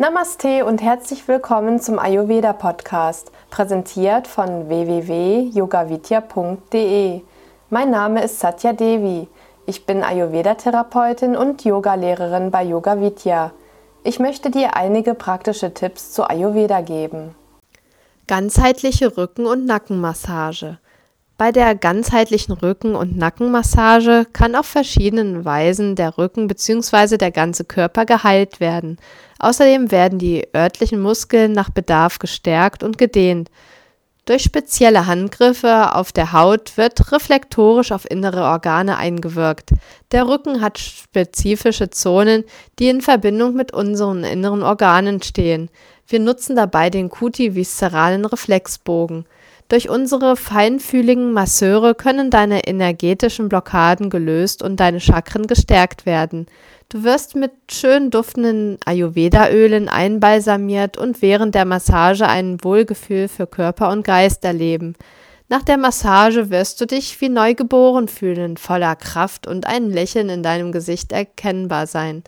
Namaste und herzlich willkommen zum Ayurveda Podcast, präsentiert von www.yogavidya.de. Mein Name ist Satya Devi. Ich bin Ayurveda-Therapeutin und Yogalehrerin bei Yoga Vidya. Ich möchte dir einige praktische Tipps zu Ayurveda geben. Ganzheitliche Rücken- und Nackenmassage. Bei der ganzheitlichen Rücken- und Nackenmassage kann auf verschiedenen Weisen der Rücken bzw. der ganze Körper geheilt werden. Außerdem werden die örtlichen Muskeln nach Bedarf gestärkt und gedehnt. Durch spezielle Handgriffe auf der Haut wird reflektorisch auf innere Organe eingewirkt. Der Rücken hat spezifische Zonen, die in Verbindung mit unseren inneren Organen stehen. Wir nutzen dabei den Kuti-viszeralen Reflexbogen. Durch unsere feinfühligen Masseure können deine energetischen Blockaden gelöst und deine Chakren gestärkt werden. Du wirst mit schön duftenden Ayurveda-Ölen einbalsamiert und während der Massage ein Wohlgefühl für Körper und Geist erleben. Nach der Massage wirst du dich wie neugeboren fühlen, voller Kraft und ein Lächeln in deinem Gesicht erkennbar sein.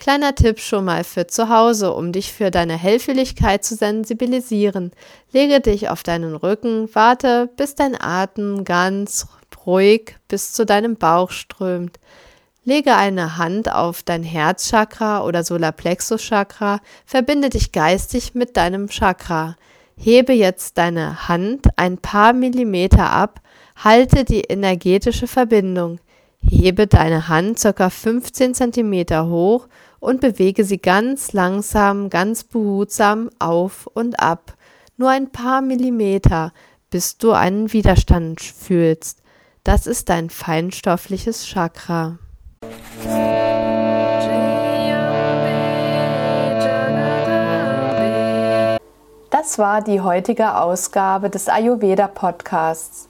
Kleiner Tipp schon mal für zu Hause, um dich für deine Hellfühligkeit zu sensibilisieren. Lege dich auf deinen Rücken, warte, bis dein Atem ganz ruhig bis zu deinem Bauch strömt. Lege eine Hand auf dein Herzchakra oder Solarplexuschakra, verbinde dich geistig mit deinem Chakra. Hebe jetzt deine Hand ein paar Millimeter ab, halte die energetische Verbindung. Hebe deine Hand ca. 15 cm hoch und bewege sie ganz langsam, ganz behutsam auf und ab. Nur ein paar Millimeter, bis du einen Widerstand fühlst. Das ist dein feinstoffliches Chakra. Das war die heutige Ausgabe des Ayurveda Podcasts.